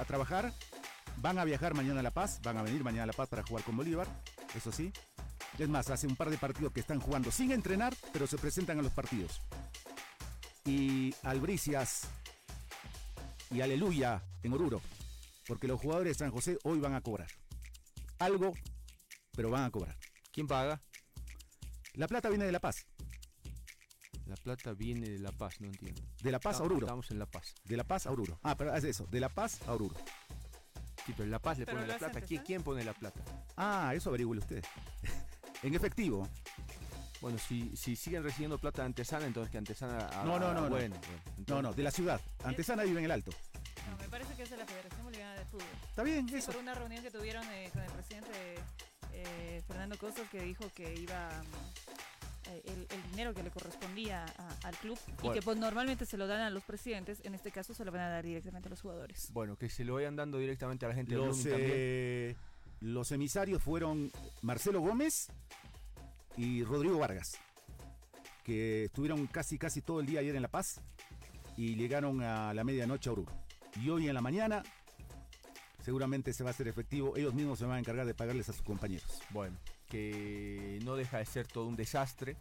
a trabajar, van a viajar mañana a La Paz, van a venir mañana a La Paz para jugar con Bolívar, eso sí. Es más, hace un par de partidos que están jugando sin entrenar, pero se presentan a los partidos. Y Albricias y Aleluya en Oruro, porque los jugadores de San José hoy van a cobrar. Algo, pero van a cobrar. ¿Quién paga? La plata viene de La Paz. La plata viene de La Paz, no entiendo. De La Paz a Oruro. Estamos en La Paz. De La Paz a Oruro. Ah, pero es eso, de La Paz a Oruro. Sí, pero en La Paz le Pero pone la plata. ¿Quién, pone la plata? Ah, eso averigüen ustedes. en efectivo. Bueno, si, si siguen recibiendo plata de Antesana, entonces que Antesana... ah, No, no, no, no. Bueno, bueno, No, entonces- no, de la ciudad. Antesana vive en el Alto. No, me parece que es de la Federación Boliviana de Fútbol. Está bien, Sí, eso. por una reunión que tuvieron eh, con el presidente eh, Fernando Costas que dijo que iba el, el dinero que le correspondía a- al club y que pues normalmente se lo dan a los presidentes, en este caso se lo van a dar directamente a los jugadores. Bueno, que se lo vayan dando directamente a la gente de Los, también. eh, los emisarios fueron Marcelo Gómez y Rodrigo Vargas, que estuvieron casi casi todo el día ayer en La Paz y llegaron a la medianoche a Oruro. Y hoy en la mañana seguramente se va a hacer efectivo. Ellos mismos se van a encargar de pagarles a sus compañeros. Bueno, que no deja de ser todo un desastre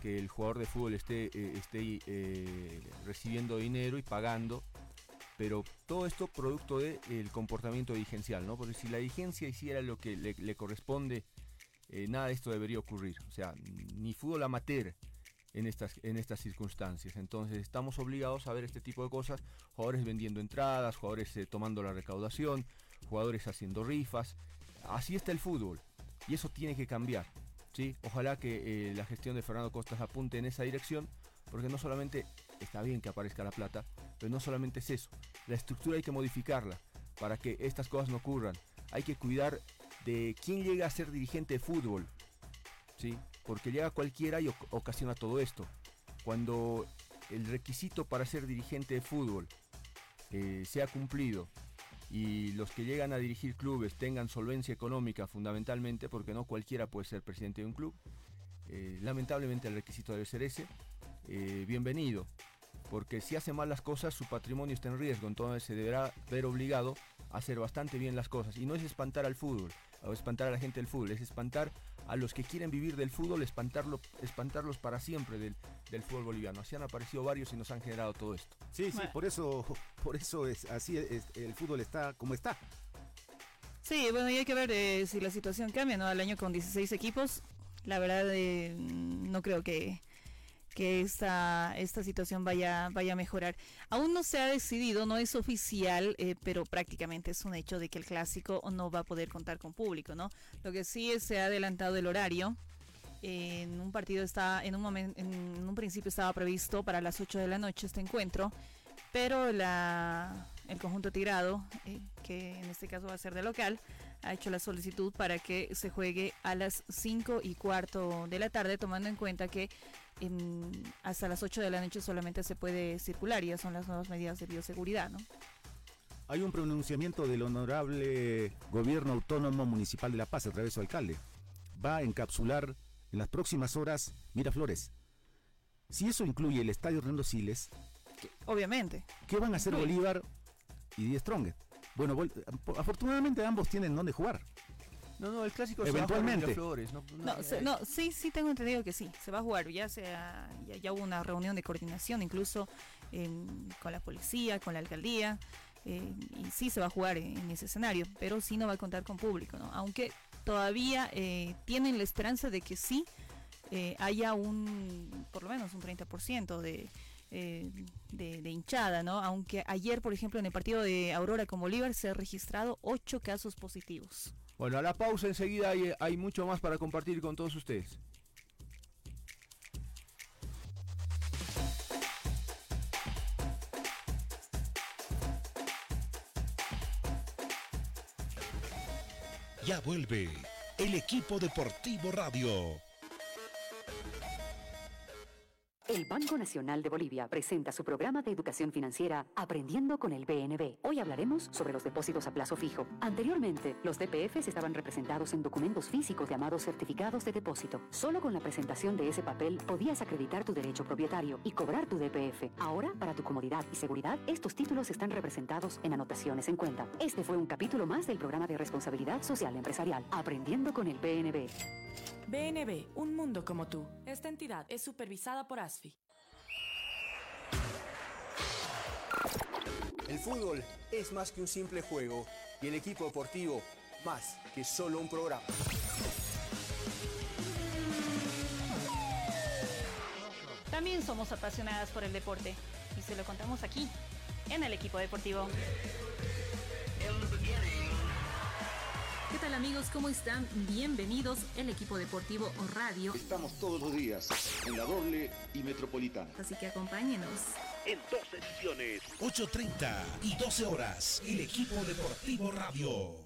que el jugador de fútbol esté, eh, esté eh, recibiendo dinero y pagando, pero todo esto producto del comportamiento dirigencial, ¿no? Porque si la dirigencia hiciera lo que le, corresponde, eh, nada de esto debería ocurrir. O sea, ni fútbol amateur en estas, en estas circunstancias. Entonces estamos obligados a ver este tipo de cosas, jugadores vendiendo entradas, jugadores tomando la recaudación, jugadores haciendo rifas. Así está el fútbol y eso tiene que cambiar. ¿sí? Ojalá que eh, la gestión de Fernando Costas apunte en esa dirección, porque no solamente está bien que aparezca la plata, pero no solamente es eso. La estructura hay que modificarla para que estas cosas no ocurran. Hay que cuidar de quién llega a ser dirigente de fútbol. ¿sí? Porque llega cualquiera y oc- ocasiona todo esto. Cuando el requisito para ser dirigente de fútbol eh, sea cumplido y los que llegan a dirigir clubes tengan solvencia económica fundamentalmente, porque no cualquiera puede ser presidente de un club, eh, lamentablemente el requisito debe ser ese, eh, bienvenido, porque si hace mal las cosas su patrimonio está en riesgo, entonces se deberá ver obligado a hacer bastante bien las cosas. Y no es espantar al fútbol, o espantar a la gente del fútbol, es espantar a los que quieren vivir del fútbol, espantarlo, espantarlos para siempre del, del fútbol boliviano. Así han aparecido varios y nos han generado todo esto. Sí, sí, Bueno. por eso, por eso es así es- el fútbol está como está. Sí, bueno, y hay que ver eh, si la situación cambia, ¿no? Al año con 16 equipos, la verdad eh, no creo que, que esta, esta situación vaya, vaya a mejorar. Aún no se ha decidido, no es oficial, eh, pero prácticamente es un hecho de que el clásico no va a poder contar con público, ¿no? Lo que sí es, se ha adelantado el horario. En un partido está, en un momento, principio estaba previsto para las 8 de la noche este encuentro, pero la, el conjunto tirado, eh, que en este caso va a ser de local, ha hecho la solicitud para que se juegue a las 5 y cuarto de la tarde, tomando en cuenta que hasta las 8 de la noche solamente se puede circular y ya son las nuevas medidas de bioseguridad. Hay un pronunciamiento del honorable gobierno autónomo municipal de La Paz a través de su alcalde. Va a encapsular en las próximas horas Miraflores. Si eso incluye el estadio Hernando Siles, Obviamente. ¿qué van a hacer Incluye. Bolívar y Die Strongest? Bueno, afortunadamente ambos tienen donde jugar. No, no, el clásico se va a jugar en Eventualmente. Miraflores, no, no, No, se- no, sí, sí tengo entendido que sí, se va a jugar, ya sea, ya, ya hubo una reunión de coordinación incluso em, con la policía, con la alcaldía, eh, y sí se va a jugar en, en ese escenario, pero sí no va a contar con público, ¿no? Aunque todavía eh, tienen la esperanza de que sí eh, haya un, por lo menos un 30% de, eh, de, de hinchada, ¿no? Aunque ayer, por ejemplo, en el partido de Aurora con Bolívar se han registrado 8 casos positivos. Bueno, a la pausa enseguida hay, hay mucho más para compartir con todos ustedes. Ya vuelve el equipo deportivo radio. El Banco Nacional de Bolivia presenta su programa de educación financiera Aprendiendo con el BNB. Hoy hablaremos sobre los depósitos a plazo fijo. Anteriormente, los DPFs estaban representados en documentos físicos llamados certificados de depósito. Solo con la presentación de ese papel podías acreditar tu derecho propietario y cobrar tu DPF. Ahora, para tu comodidad y seguridad, estos títulos están representados en anotaciones en cuenta. Este fue un capítulo más del programa de responsabilidad social empresarial Aprendiendo con el BNB. BNB, un mundo como tú. Esta entidad es supervisada por ASFI. El fútbol es más que un simple juego y el equipo deportivo más que solo un programa. También somos apasionadas por el deporte y se lo contamos aquí, en el equipo deportivo. ¿Qué tal amigos? ¿Cómo están? Bienvenidos el equipo deportivo o radio. Estamos todos los días en la doble y metropolitana. Así que acompáñenos. En dos ediciones. 8.30 y 12 horas. El equipo deportivo radio.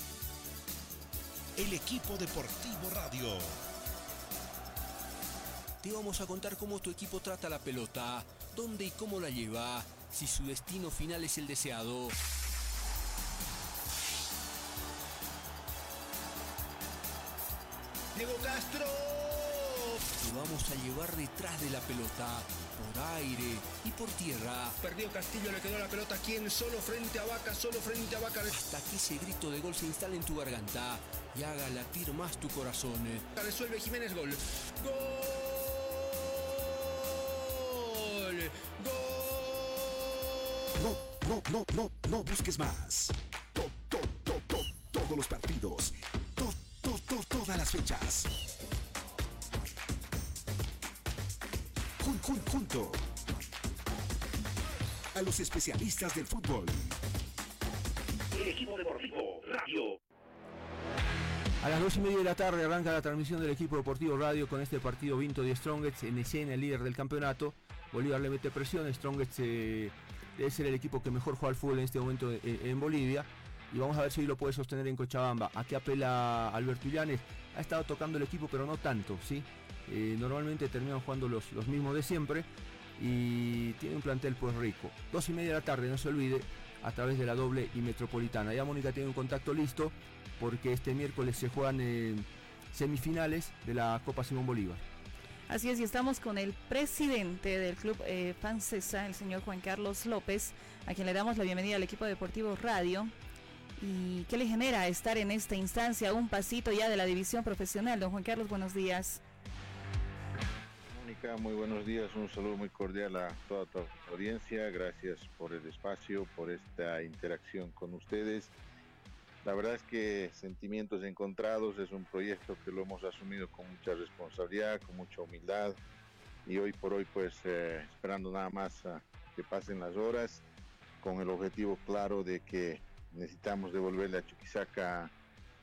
El equipo deportivo radio. Te vamos a contar cómo tu equipo trata la pelota, dónde y cómo la lleva, si su destino final es el deseado. Diego Castro. Te vamos a llevar detrás de la pelota, por aire y por tierra. Perdió Castillo, le quedó la pelota aquí en solo frente a Vaca, solo frente a Vaca. Hasta que ese grito de gol se instale en tu garganta y haga latir más tu corazón. Resuelve Jiménez gol. ¡Gol! ¡Gol! No, no, no, no, no busques más. To, to, to, to, todos los partidos. To, to, to, todas las fechas. Junto. A los especialistas del fútbol. El equipo deportivo radio. A las dos y media de la tarde arranca la transmisión del equipo deportivo radio con este partido Vinto de Strongets en escena, el líder del campeonato. Bolívar le mete presión, Strongets eh, debe ser el equipo que mejor juega al fútbol en este momento en, en Bolivia. Y vamos a ver si lo puede sostener en Cochabamba. Aquí apela Alberto Illanes. Ha estado tocando el equipo, pero no tanto, ¿sí? Eh, normalmente terminan jugando los, los mismos de siempre. Y tiene un plantel pues rico. Dos y media de la tarde, no se olvide, a través de la doble y metropolitana. Ya Mónica tiene un contacto listo porque este miércoles se juegan eh, semifinales de la Copa Simón Bolívar. Así es, y estamos con el presidente del club eh, el señor Juan Carlos López, a quien le damos la bienvenida al equipo deportivo Radio. ¿Y qué le genera estar en esta instancia, un pasito ya de la división profesional? Don Juan Carlos, buenos días. Muy buenos días, un saludo muy cordial a toda tu audiencia, gracias por el espacio, por esta interacción con ustedes. La verdad es que sentimientos encontrados es un proyecto que lo hemos asumido con mucha responsabilidad, con mucha humildad y hoy por hoy pues eh, esperando nada más que pasen las horas con el objetivo claro de que necesitamos devolverle a Chuquisaca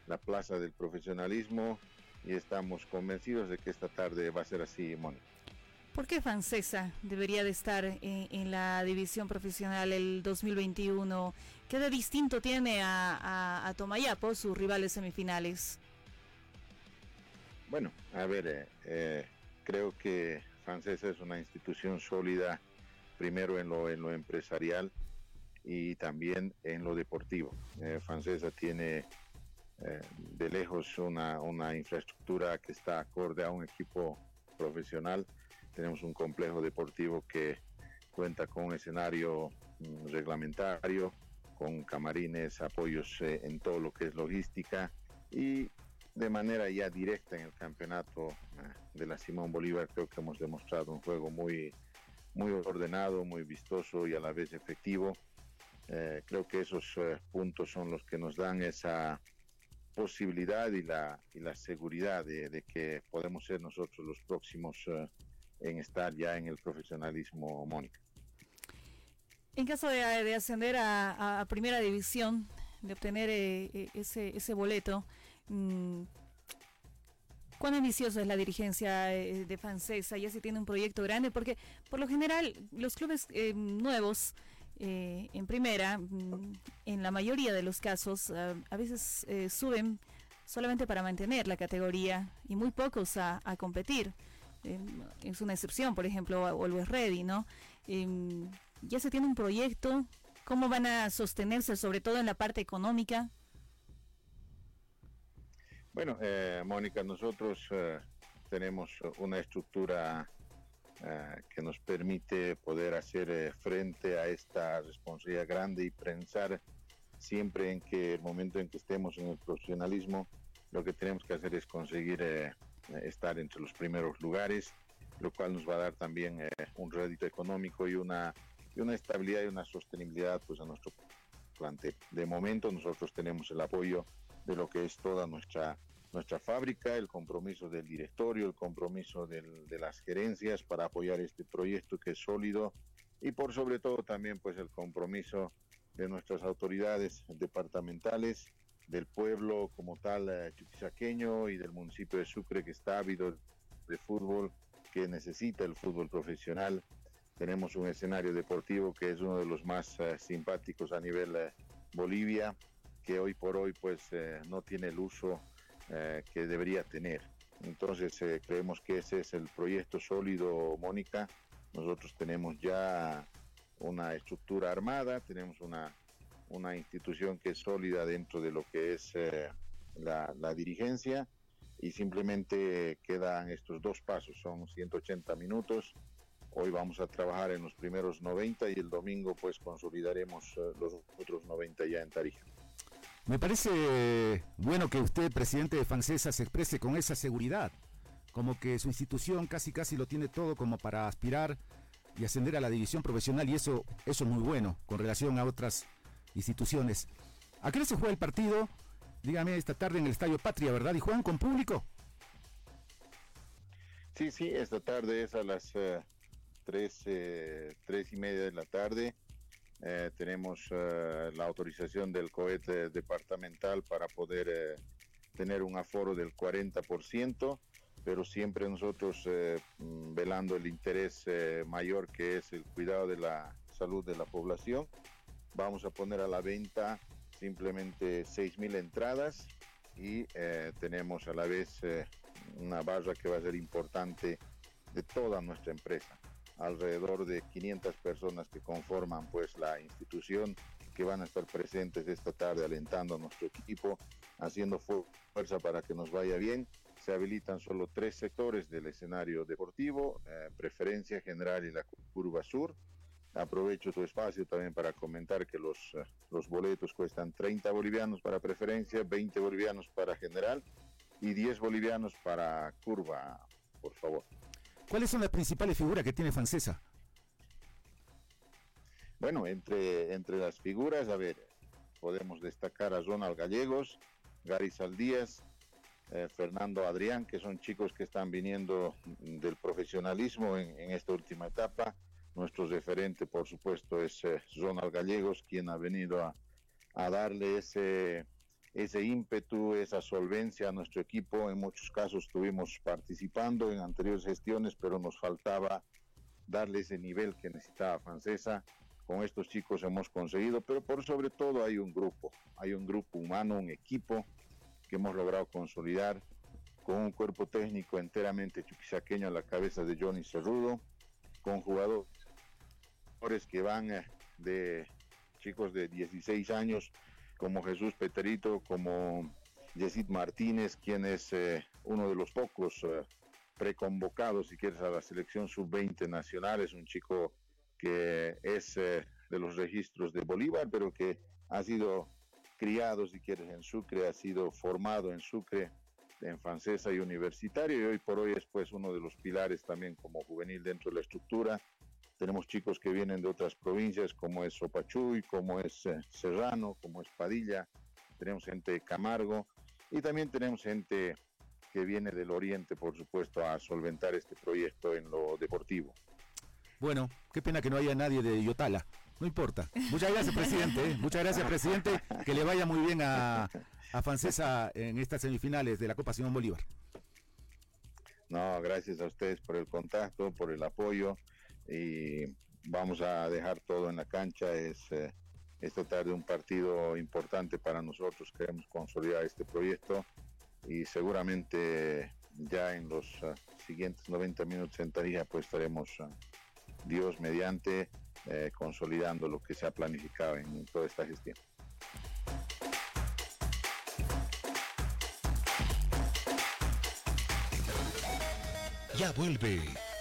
la plaza del profesionalismo y estamos convencidos de que esta tarde va a ser así, Mónica. ¿Por qué Fancesa debería de estar en, en, la división profesional el 2021? ¿Qué de distinto tiene a, a, a Tomayapo, sus rivales semifinales? Bueno, a ver, eh, eh, creo que Fancesa es una institución sólida, primero en lo, en lo empresarial y también en lo deportivo. Eh, Fancesa tiene de lejos una infraestructura que está acorde a un equipo profesional tenemos un complejo deportivo que cuenta con escenario mm, reglamentario, con camarines, apoyos eh, en todo lo que es logística y de manera ya directa en el campeonato eh, de la Simón Bolívar creo que hemos demostrado un juego muy, muy ordenado, muy vistoso y a la vez efectivo. Eh, creo que esos eh, puntos son los que nos dan esa, posibilidad y la, y la seguridad de, que podemos ser nosotros los próximos en estar ya en el profesionalismo, Mónica. En caso de, ascender a, primera división, de obtener eh, eh, ese, ese boleto, mm, ¿cuán ambiciosa es la dirigencia de Francesa? Ya se tiene un proyecto grande, porque por lo general los clubes nuevos eh, en primera, mm, en la mayoría de los casos, ah, a veces eh, suben solamente para mantener la categoría y muy pocos a, competir. Em, es una excepción, por ejemplo, Always Ready, ¿no? Em, ya se tiene un proyecto, ¿cómo van a sostenerse, sobre todo en la parte económica? Bueno, eh, Mónica, nosotros tenemos una estructura eh, que nos permite poder hacer eh, frente a esta responsabilidad grande y pensar siempre en que el momento en que estemos en el profesionalismo, lo que tenemos que hacer es conseguir eh, estar entre los primeros lugares, lo cual nos va a dar también un rédito económico y una, y una estabilidad y una sostenibilidad pues, a nuestro plantel. De momento nosotros tenemos el apoyo de lo que es toda nuestra nuestra fábrica, el compromiso del directorio, el compromiso de las gerencias para apoyar este proyecto que es sólido y por sobre todo también pues el compromiso de nuestras autoridades departamentales, del pueblo como tal eh, y del municipio de Sucre que está ávido de fútbol, que necesita el fútbol profesional. Tenemos un escenario deportivo que es uno de los más eh, simpáticos a nivel eh, Bolivia, que hoy por hoy pues no tiene el uso que debería tener. Entonces creemos que ese es el proyecto sólido, Mónica. Nosotros tenemos ya una estructura armada, tenemos una, una institución que es sólida dentro de lo que es eh, la, la, dirigencia y simplemente quedan estos dos pasos, son 180 minutos. Hoy vamos a trabajar en los primeros 90 y el domingo pues consolidaremos los otros 90 ya en Tarija. Me parece bueno que usted, presidente de Fancesa, se exprese con esa seguridad, como que su institución casi casi lo tiene todo como para aspirar y ascender a la división profesional y eso, eso es muy bueno con relación a otras instituciones. ¿A qué se juega el partido? Dígame esta tarde en el Estadio Patria, ¿verdad? ¿Y juegan con público? Sí, sí, esta tarde es a las eh, tres, eh, tres y media de la tarde. Eh, tenemos eh, la autorización del cohete departamental para poder tener un aforo del 40%, pero siempre nosotros mm, velando el interés mayor que es el cuidado de la salud de la población. Vamos a poner a la venta simplemente 6.000 entradas y tenemos a la vez una barra que va a ser importante de toda nuestra empresa alrededor de 500 personas que conforman pues la institución que van a estar presentes esta tarde alentando a nuestro equipo, haciendo fuerza para que nos vaya bien. Se habilitan solo tres sectores del escenario deportivo, eh, preferencia general y la curva sur. Aprovecho tu espacio también para comentar que los, eh, los boletos cuestan 30 bolivianos para preferencia, 20 bolivianos para general y 10 bolivianos para curva, por favor. ¿Cuáles son las principales figuras que tiene Francesa? Bueno, entre, entre las figuras, a ver, podemos destacar a Ronald Gallegos, Gary Saldías, eh, Fernando Adrián, que son chicos que están viniendo del profesionalismo en, esta última etapa. Nuestro referente, por supuesto, es eh, Ronald Gallegos, quien ha venido a, a darle ese, ese ímpetu, esa solvencia a nuestro equipo. En muchos casos estuvimos participando en anteriores gestiones, pero nos faltaba darle ese nivel que necesitaba Francesa. Con estos chicos hemos conseguido, pero por sobre todo hay un grupo, hay un grupo humano, un equipo que hemos logrado consolidar con un cuerpo técnico enteramente chuquisaqueño a la cabeza de Johnny Cerrudo, con jugadores que van eh, de chicos de 16 años como Jesús Peterito, como Yesid Martínez, quien es eh, uno de los pocos eh, preconvocados, si quieres, a la selección sub-20 nacional. Es un chico que es de los registros de Bolívar, pero que ha sido criado, si quieres, en Sucre, ha sido formado en Sucre, en francesa y universitario, y hoy por hoy es pues uno de los pilares también como juvenil dentro de la estructura tenemos chicos que vienen de otras provincias como es Sopachuy, como es eh, Serrano, como es Padilla. Tenemos gente de Camargo Y también tenemos gente que viene del oriente, por supuesto, a solventar este proyecto en lo deportivo. Bueno, qué pena que no haya nadie de Yotala. No importa. Muchas gracias, presidente. ¿eh? Muchas gracias, presidente. Que le vaya muy bien a, a Francesa en estas semifinales de la Copa Simón Bolívar. No, gracias a ustedes por el contacto, por el apoyo y vamos a dejar todo en la cancha. Es eh, esta tarde un partido importante para nosotros. Queremos consolidar este proyecto y seguramente ya en los uh, siguientes 90 minutos en Tarija pues estaremos uh, Dios mediante eh, consolidando lo que se ha planificado en toda esta gestión. Ya vuelve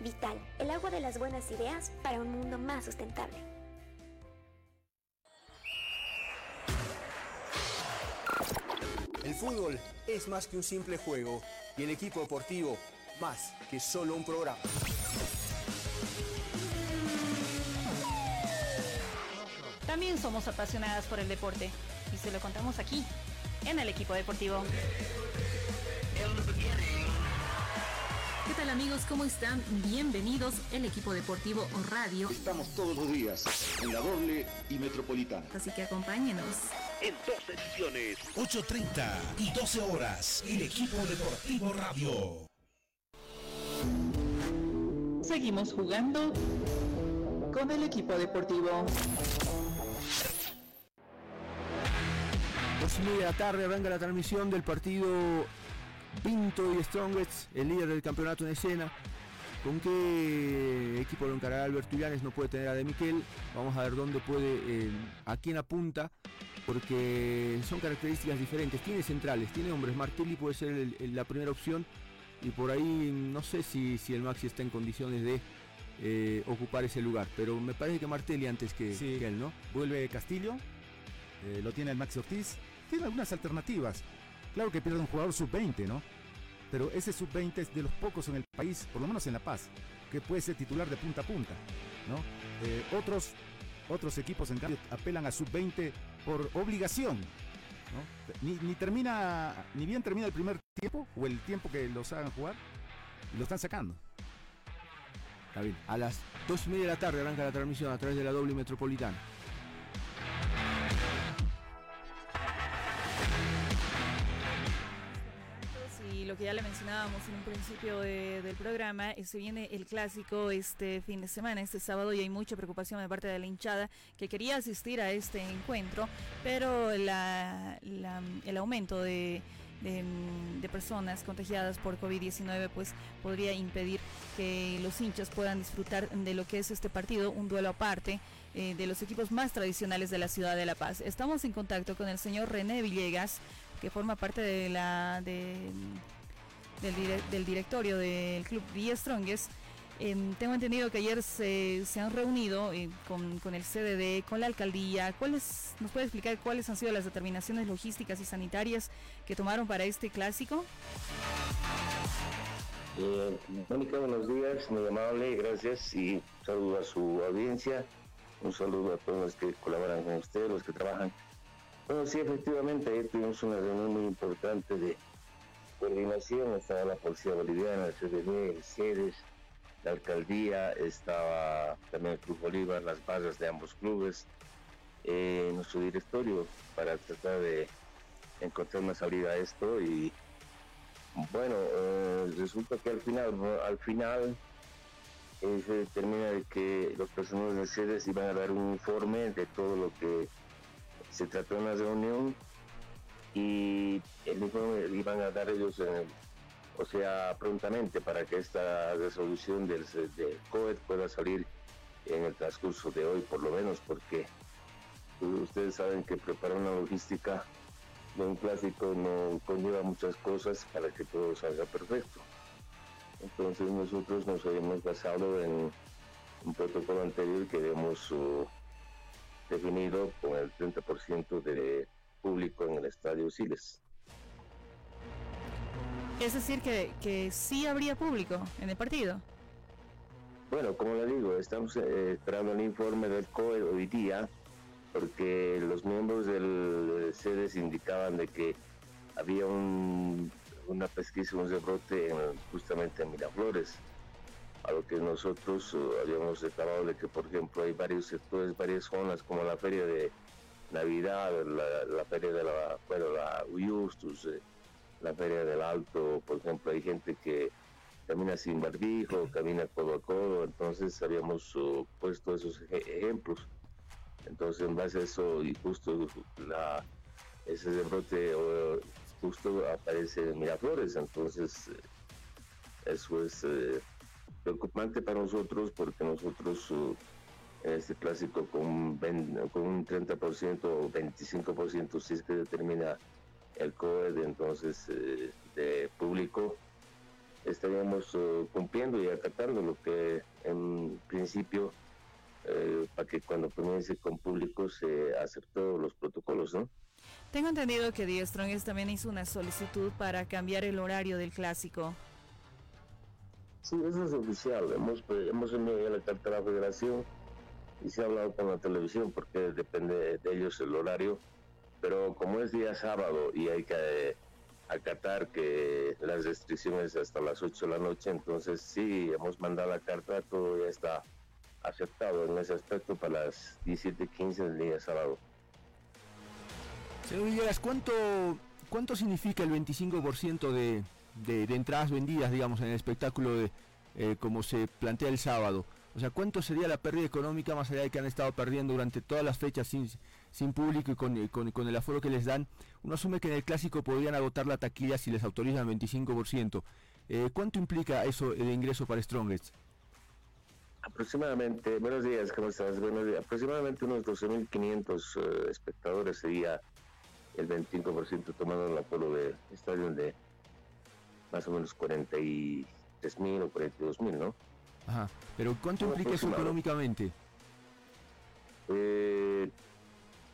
Vital, el agua de las buenas ideas para un mundo más sustentable. El fútbol es más que un simple juego y el equipo deportivo más que solo un programa. También somos apasionadas por el deporte y se lo contamos aquí, en el equipo deportivo. ¿Qué tal amigos? ¿Cómo están? Bienvenidos el equipo deportivo Radio. Estamos todos los días en la doble y metropolitana. Así que acompáñenos. En dos ediciones, 8.30 y 12 horas, el equipo deportivo radio. Seguimos jugando con el equipo deportivo. Dos y media de la tarde arranca la transmisión del partido Pinto y Strongest, el líder del campeonato en escena. ¿Con qué equipo lo encarará Alberto Llanes? No puede tener a De Miquel. Vamos a ver dónde puede, eh, a quién apunta, porque son características diferentes. Tiene centrales, tiene hombres. Martelli puede ser el- el- la primera opción. Y por ahí no sé si, si el Maxi está en condiciones de eh, ocupar ese lugar. Pero me parece que Martelli antes que, Sí. que él, ¿no? Vuelve Castillo, eh, lo tiene el Maxi Ortiz. Tiene algunas alternativas. Claro que pierde un jugador sub-20, ¿no? Pero ese sub-20 es de los pocos en el país, por lo menos en La Paz, que puede ser titular de punta a punta, ¿no? Eh, otros, otros equipos, en cambio, apelan a sub-20 por obligación, ¿no? Ni, termina, ni bien termina el primer tiempo o el tiempo que los hagan jugar, y lo están sacando. Bien. A las dos y media de la tarde arranca la transmisión a través de la doble metropolitana. Lo que ya le mencionábamos en un principio de- del programa, eh, se viene el clásico este fin de semana, este sábado, y hay mucha preocupación de parte de la hinchada que quería asistir a este encuentro, pero el aumento de personas contagiadas por COVID-19 pues podría impedir que los hinchas puedan disfrutar de lo que es este partido, un duelo aparte eh, de los equipos más tradicionales de la ciudad de La Paz. Estamos en contacto con el señor René Villegas, que forma parte de la de, del, dire- del directorio del club Villa Strongest. Em, tengo entendido que ayer se, se han reunido eh, con, con el CDD, con la alcaldía. ¿Cuáles, ¿Nos puede explicar cuáles han sido las determinaciones logísticas y sanitarias que tomaron para este clásico? Mónica, buenos días, muy amable, gracias y saludo a su audiencia, un saludo a todos los que colaboran con usted, los que trabajan. Bueno, sí, efectivamente, ayer tuvimos una reunión muy importante de coordinación, estaba la Policía Boliviana, el CDB, el CEDES, la Alcaldía, estaba también el Club Bolívar, las barras de ambos clubes, eh, nuestro directorio para tratar de encontrar una salida a esto y bueno, eh, resulta que al final, al final eh, se determina de que los personajes de sedes iban a dar un informe de todo lo que se trató en la reunión y el iban a dar ellos, eh, o sea, prontamente para que esta resolución del, del COED pueda salir en el transcurso de hoy, por lo menos, porque ustedes saben que preparar una logística un clásico no conlleva muchas cosas para que todo salga perfecto. Entonces nosotros nos habíamos basado en un protocolo anterior que habíamos uh, definido con el 30% de público en el estadio Siles. Es decir, que, que sí habría público en el partido. Bueno, como le digo, estamos eh, esperando el informe del COE hoy día, porque los miembros del CEDES indicaban de que había un, una pesquisa, un rebrote justamente en Miraflores, a lo que nosotros uh, habíamos declarado de que, por ejemplo, hay varios sectores, varias zonas, como la feria de Navidad, la, feria de la, bueno, la Uyustus, eh, la feria del Alto, por ejemplo, hay gente que camina sin barbijo, camina codo a codo, entonces habíamos uh, puesto esos ejemplos. Entonces, en base a eso, y justo la, ese rebrote justo aparece en Miraflores, entonces eh, eso es eh, preocupante para nosotros porque nosotros uh, este clásico con, con un 30% o 25% si es que determina el COE entonces eh, de público estaríamos uh, cumpliendo y acatando lo que en principio para que cuando comience con público se aceptó los protocolos, ¿no? Tengo entendido que Die Strongest también hizo una solicitud para cambiar el horario del clásico. Sí, eso es oficial. Hemos, pues, hemos enviado la carta a la federación y se ha hablado con la televisión porque depende de ellos el horario. Pero como es día sábado y hay que eh, acatar que las restricciones hasta las 8 de la noche, entonces sí, hemos mandado la carta, todo ya está aceptado en ese aspecto para las 17.15 del día sábado. Señor Villegas, ¿cuánto, cuánto significa el 25% de, de, entradas vendidas, digamos, en el espectáculo de, eh, como se plantea el sábado? O sea, ¿cuánto sería la pérdida económica más allá de que han estado perdiendo durante todas las fechas sin, sin público y con, con, el aforo que les dan? Uno asume que en el clásico podrían agotar la taquilla si les autorizan 25%. Eh, ¿Cuánto implica eso de ingreso para Strongest? Aproximadamente, buenos días, ¿cómo estás? Buenos días. Aproximadamente unos 12.500 uh, espectadores sería el 25% tomando el acuerdo de estadio de más o menos 43 mil o 42 mil, ¿no? Ajá, pero ¿cuánto implica eso económicamente? Eh,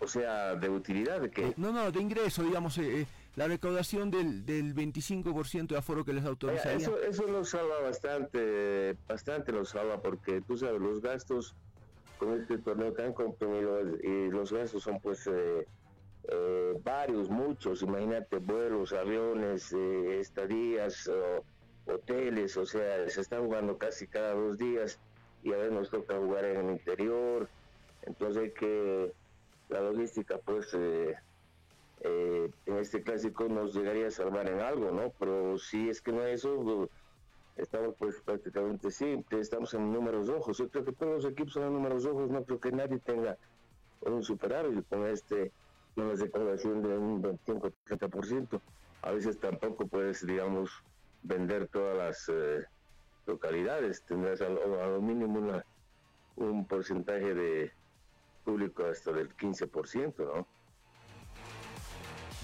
o sea, de utilidad, ¿de qué? Eh, no, no, de ingreso, digamos, eh, la recaudación del, del 25% de aforo que les autoriza. Eso, eso nos salva bastante, bastante nos salva, porque tú sabes, los gastos con este torneo tan comprimido y los gastos son pues eh, varios, muchos, imagínate, vuelos, aviones, eh, estadías, hoteles, o sea, se está jugando casi cada dos días y a veces nos toca jugar en el interior, entonces que, la logística pues eh, en este clásico nos llegaría a salvar en algo, ¿no? Pero si es que no es eso, estamos pues prácticamente simple, estamos en números rojos, yo creo que todos los equipos son números rojos, no creo que nadie tenga un superávit con este una recaudación de un 25-30%. A veces tampoco puedes, digamos, vender todas las eh, localidades. Tendrás a lo, mínimo un porcentaje de público hasta del 15%, ¿no?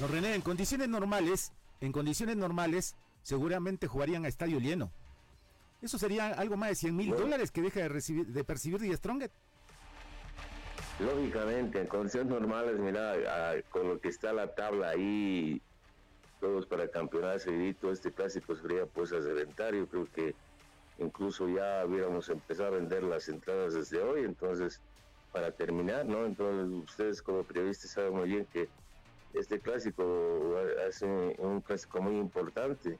No, René, en condiciones normales, en condiciones normales, seguramente jugarían a estadio lleno. Eso sería algo más de 100 mil dólares que deja de, recibir, de percibir The Strongest. Lógicamente, en condiciones normales, mira, con lo que está la tabla ahí, todos para campeonar seguidito, este clásico sería pues a reventar. Yo creo que incluso ya hubiéramos empezado a vender las entradas desde hoy, entonces, para terminar, ¿no? Entonces, ustedes como periodistas saben muy bien que este clásico es un clásico muy importante,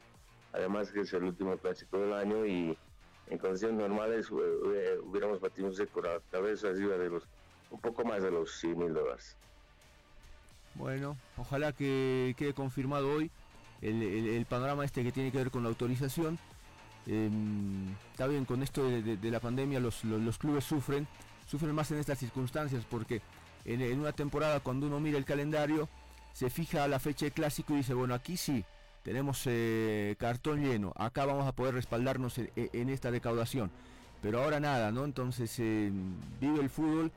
además que es el último clásico del año y en condiciones normales eh, hubiéramos batido seco la cabeza arriba de los un poco más de los 100 mil dólares. Bueno, ojalá que quede confirmado hoy el, panorama este que tiene que ver con la autorización. Em, está bien, con esto de, la pandemia los, clubes sufren, sufren más en estas circunstancias porque en, una temporada cuando uno mira el calendario se fija la fecha de clásico y dice, bueno, aquí sí, tenemos eh, cartón lleno, acá vamos a poder respaldarnos en, esta recaudación. Pero ahora nada, ¿no? Entonces em, vive el fútbol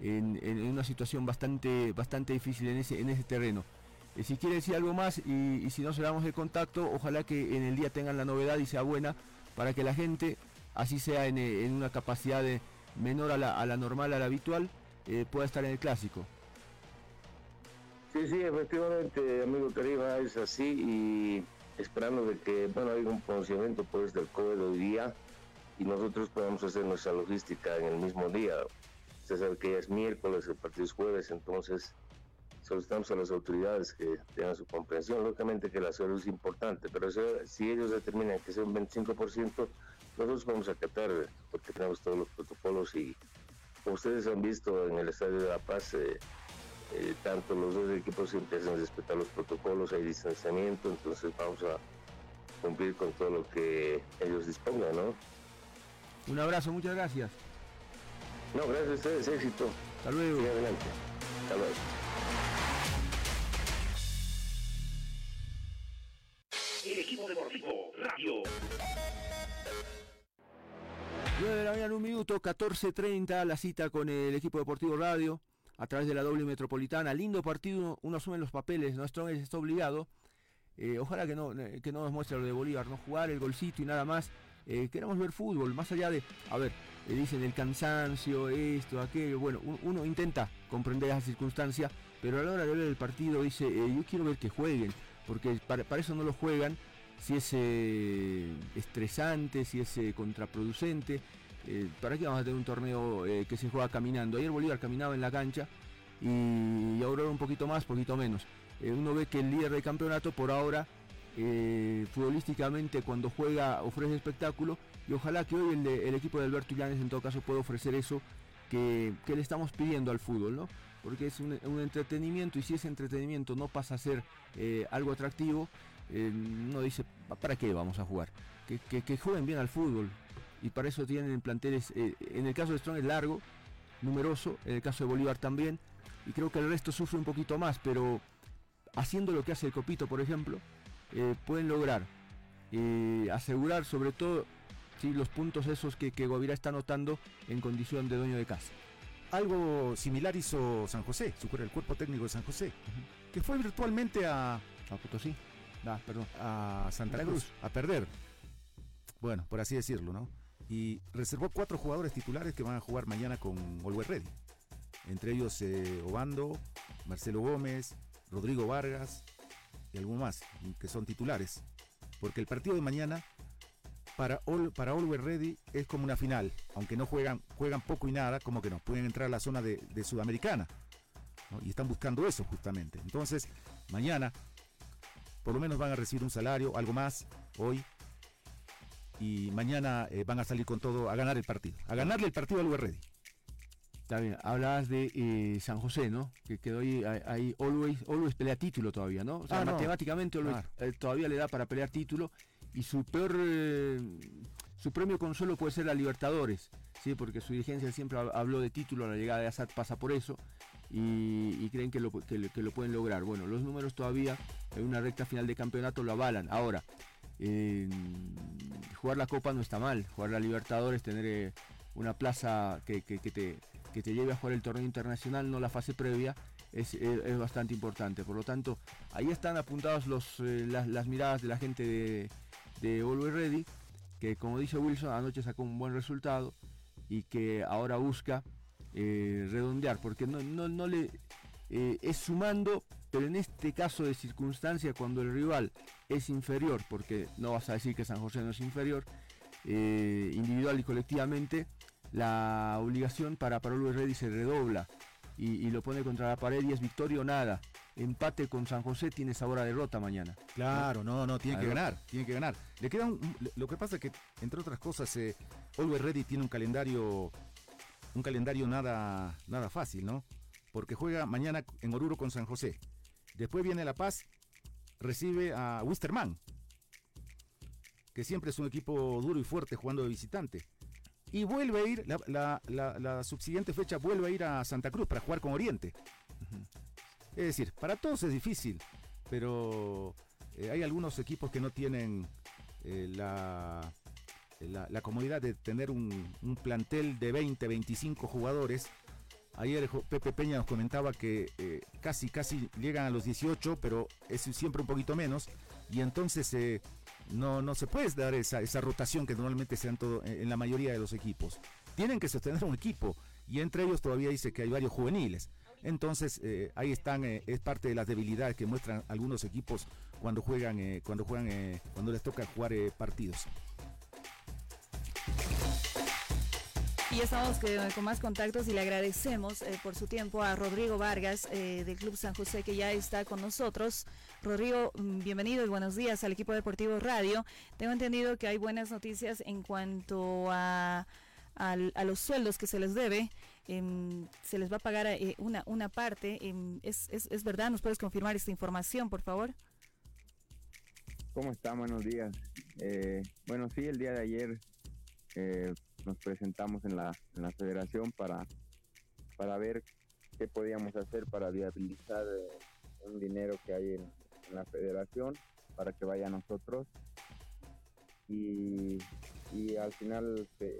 en, una situación bastante, bastante difícil en ese, en ese terreno. Eh, si quiere decir algo más y, si no se damos el contacto, ojalá que en el día tengan la novedad y sea buena para que la gente, así sea en, una capacidad menor a la, normal, a la habitual, pueda estar en el clásico. Sí, sí, efectivamente, amigo Karima, es así y esperando de que, bueno, hay un pronunciamiento pues del COVID hoy día y nosotros podamos hacer nuestra logística en el mismo día. Usted sabe que ya es miércoles, el partido es jueves, entonces solicitamos a las autoridades que tengan su comprensión. Lógicamente que la salud es importante, pero si ellos determinan que sea un 25%, nosotros vamos a acatar porque tenemos todos los protocolos y como ustedes han visto en el Estadio de La Paz, eh, eh, tanto los dos equipos empiezan a respetar los protocolos, hay distanciamiento, entonces vamos a cumplir con todo lo que ellos dispongan, ¿no? Un abrazo, muchas gracias. No, gracias a ustedes, éxito. Hasta luego. adelante. Hasta luego. El equipo deportivo Radio. 9 de la mañana, un minuto, 14.30, la cita con el equipo deportivo Radio a través de la doble metropolitana. Lindo partido, uno asume los papeles, no Strong está obligado. Eh, ojalá que no, que no nos muestre lo de Bolívar, no jugar el golcito y nada más. Eh, queremos ver fútbol, más allá de, a ver, dicen el cansancio, esto, aquello. Bueno, uno intenta comprender esa circunstancia, pero a la hora de ver el partido dice, yo quiero ver que jueguen, porque para, eso no lo juegan, si es estresante, si es contraproducente. Eh, ¿para qué vamos a tener un torneo eh, que se juega caminando? Ayer Bolívar caminaba en la cancha y, ahora un poquito más, poquito menos. Eh, uno ve que el líder del campeonato por ahora, futbolísticamente cuando juega ofrece espectáculo y ojalá que hoy el, equipo de Alberto Llanes en todo caso pueda ofrecer eso que, le estamos pidiendo al fútbol, ¿no? Porque es un, entretenimiento y si ese entretenimiento no pasa a ser algo atractivo, uno dice, ¿para qué vamos a jugar? que jueguen bien al fútbol, y para eso tienen planteles, eh, en el caso de Strong es largo, numeroso, en el caso de Bolívar también, y creo que el resto sufre un poquito más, pero haciendo lo que hace el Copito, por ejemplo, eh, pueden lograr eh, asegurar sobre todo los puntos esos que, que Guavirá está anotando en condición de dueño de casa. Algo similar hizo San José, el cuerpo técnico de San José, que fue virtualmente a, a Potosí, perdón, a Santa Cruz, a perder. Bueno, por así decirlo, ¿no? y reservó cuatro jugadores titulares que van a jugar mañana con Always Ready. Entre ellos eh, Obando, Marcelo Gómez, Rodrigo Vargas y más que son titulares. Porque el partido de mañana para, para Always Ready es como una final. Aunque no juegan, juegan poco y nada, como que no, pueden entrar a la zona de, Sudamericana. Y están buscando eso justamente. Entonces, mañana por lo menos van a recibir un salario, algo más, hoy, y mañana eh, van a salir con todo a ganar el partido, a ganarle el partido al Ready. Está bien, hablabas de eh, San José, ¿no? Que quedó ahí, ahí always, always pelea título todavía, ¿no? O sea, ah, matemáticamente eh, todavía le da para pelear título y su peor, su premio consuelo puede ser la Libertadores, ¿sí? Porque su dirigencia siempre habló de título, la llegada de Assad pasa por eso y, creen que lo, que lo pueden lograr. Bueno, los números todavía en una recta final de campeonato lo avalan. Ahora, jugar la Copa no está mal, jugar la Libertadores, tener eh, una plaza que, te, te, lleve a jugar el torneo internacional, no la fase previa, es, bastante importante. Por lo tanto, ahí están apuntadas eh, las, miradas de la gente de, de Always Ready, que como dice Wilson, anoche sacó un buen resultado y que ahora busca eh, redondear, porque no, no, no le es sumando pero en este caso de circunstancia, cuando el rival es inferior, porque no vas a decir que San José no es inferior, eh, individual y colectivamente, la obligación para Parolo Ready se redobla y, lo pone contra la pared y es victoria o nada. Empate con San José tiene sabor a derrota mañana. Claro, no, no, tiene que ganar, tiene que ganar. Le queda lo que pasa es que, entre otras cosas, eh, Ready tiene un calendario, un calendario nada, nada fácil, ¿no? Porque juega mañana en Oruro con San José. Después viene La Paz, recibe a Wisterman, que siempre es un equipo duro y fuerte jugando de visitante. Y vuelve a ir, la, subsiguiente fecha vuelve a ir a Santa Cruz para jugar con Oriente. Es decir, para todos es difícil, pero eh, hay algunos equipos que no tienen eh, la, la, comodidad de tener un, plantel de 20, 25 jugadores Ayer Pepe Peña nos comentaba que eh, casi, casi llegan a los 18, pero es siempre un poquito menos. Y entonces eh, no, no se puede dar esa, esa rotación que normalmente se dan todo, en la mayoría de los equipos. Tienen que sostener un equipo y entre ellos todavía dice que hay varios juveniles. Entonces eh, ahí están, es parte de las debilidades que muestran algunos equipos cuando juegan, cuando juegan, cuando les toca jugar partidos. Y estamos con más contactos y le agradecemos eh, por su tiempo a Rodrigo Vargas eh, del Club San José que ya está con nosotros. Rodrigo, mm, bienvenido y buenos días al equipo deportivo Radio. Tengo entendido que hay buenas noticias en cuanto a, los sueldos que se les debe. Em, se les va a pagar eh, una, parte. Em, ¿es, es, es verdad? ¿Nos puedes confirmar esta información, por favor? ¿Cómo está? Buenos días. bueno, sí, el día de ayer nos presentamos en la, federación para, para ver qué podíamos hacer para viabilizar eh, un dinero que hay en, la federación para que vaya a nosotros. Y, al final se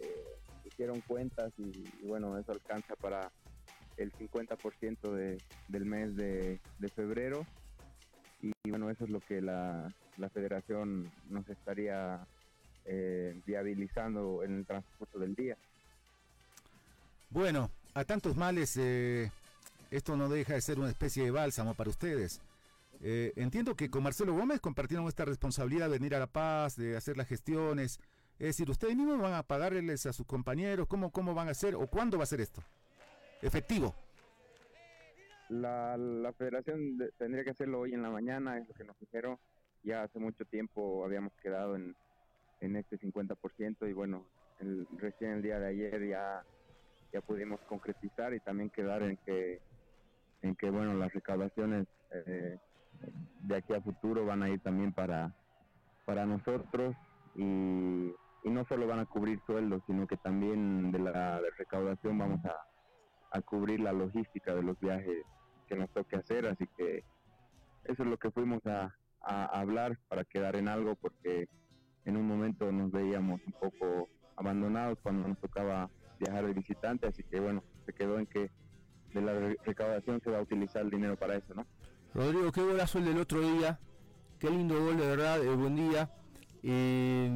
hicieron cuentas y, bueno, eso alcanza para el 50% de, del mes de, febrero. Y, bueno, eso es lo que la, la federación nos estaría eh, viabilizando en el transporte del día. Bueno, a tantos males, eh, esto no deja de ser una especie de bálsamo para ustedes. Eh, entiendo que con Marcelo Gómez compartieron esta responsabilidad de venir a La Paz, de hacer las gestiones. Es decir, ¿ustedes mismos van a pagarles a sus compañeros? ¿Cómo, cómo van a hacer o cuándo va a ser esto? Efectivo. La, la federación tendría que hacerlo hoy en la mañana, es lo que nos dijeron. Ya hace mucho tiempo habíamos quedado en, en este 50% y bueno, el, recién el día de ayer ya, ya pudimos concretizar y también quedar en que, en que bueno, las recaudaciones eh, de aquí a futuro van a ir también para, para nosotros y, y no solo van a cubrir sueldos, sino que también de la recaudación vamos a, a cubrir la logística de los viajes que nos toque hacer, así que eso es lo que fuimos a, a hablar para quedar en algo porque en un momento nos veíamos un poco abandonados cuando nos tocaba viajar de visitante, así que bueno, se quedó en que de la recaudación se va a utilizar el dinero para eso, ¿no? Rodrigo, qué golazo el del otro día, qué lindo gol de verdad, eh, buen día. Eh,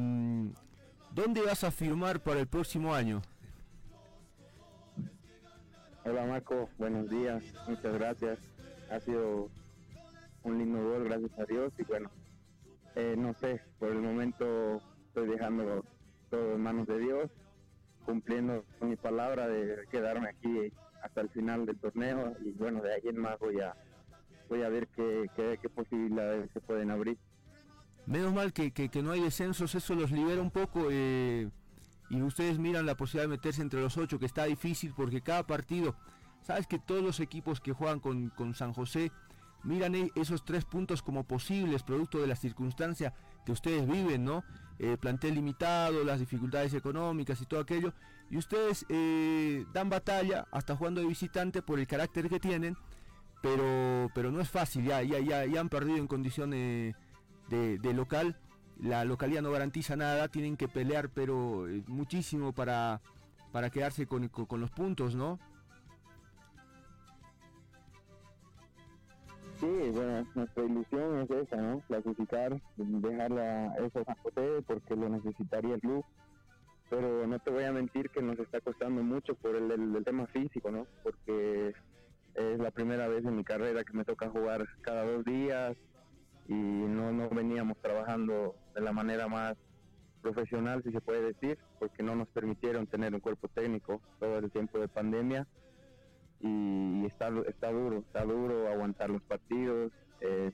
¿Dónde vas a firmar para el próximo año? Hola Marco, buenos días, muchas gracias. Ha sido un lindo gol, gracias a Dios, y bueno, eh, no sé, por el momento estoy dejando todo en manos de Dios, cumpliendo con mi palabra de quedarme aquí hasta el final del torneo y bueno, de ahí en más voy a, voy a ver qué, qué, posibilidades se pueden abrir. Menos mal que, que, no hay descensos, eso los libera un poco eh, y ustedes miran la posibilidad de meterse entre los ocho, que está difícil porque cada partido, sabes que todos los equipos que juegan con, con San José miran e-, esos tres puntos como posibles, producto de las circunstancias que ustedes viven, ¿no? Eh, plantel limitado, las dificultades económicas y todo aquello, y ustedes eh, dan batalla hasta jugando de visitante por el carácter que tienen, pero, pero no es fácil, ya, ya, ya, han perdido en condiciones de, local, la localidad no garantiza nada, tienen que pelear pero eh, muchísimo para, para quedarse con, con los puntos, ¿no? Sí, bueno, nuestra ilusión es esa, ¿no? Clasificar, dejarla eso a José porque lo necesitaría el club. Pero no te voy a mentir que nos está costando mucho por el, tema físico, ¿no? Porque es la primera vez en mi carrera que me toca jugar cada dos días y no, no veníamos trabajando de la manera más profesional, si se puede decir, porque no nos permitieron tener un cuerpo técnico todo el tiempo de pandemia y está, está duro, está duro aguantar los partidos, es,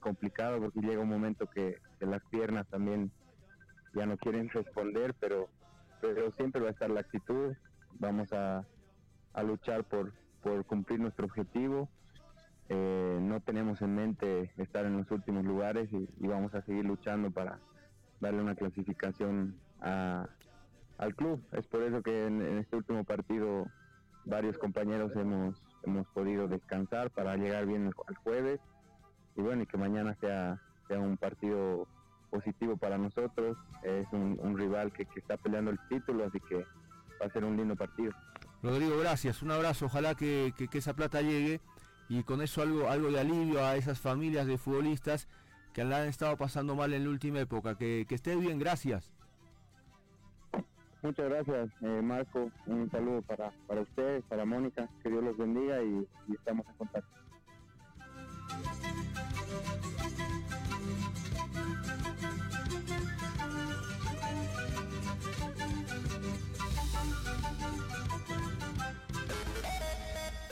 complicado porque llega un momento que, las piernas también ya no quieren responder, pero, pero siempre va a estar la actitud, vamos a, a luchar por, por cumplir nuestro objetivo, eh, no tenemos en mente estar en los últimos lugares y, vamos a seguir luchando para darle una clasificación a, al club. Es por eso que en este último partido varios compañeros hemos, hemos podido descansar para llegar bien al jueves y bueno, y que mañana sea, sea un partido positivo para nosotros. Es un, rival que, está peleando el título, así que va a ser un lindo partido. Rodrigo, gracias. Un abrazo. Ojalá que, que- que esa plata llegue y con eso algo, algo de alivio a esas familias de futbolistas que la han estado pasando mal en la última época. Que, que esté bien, gracias. Muchas gracias, eh, Marco. Un saludo para, para ustedes, para Mónica. Que Dios los bendiga y, y estamos en contacto.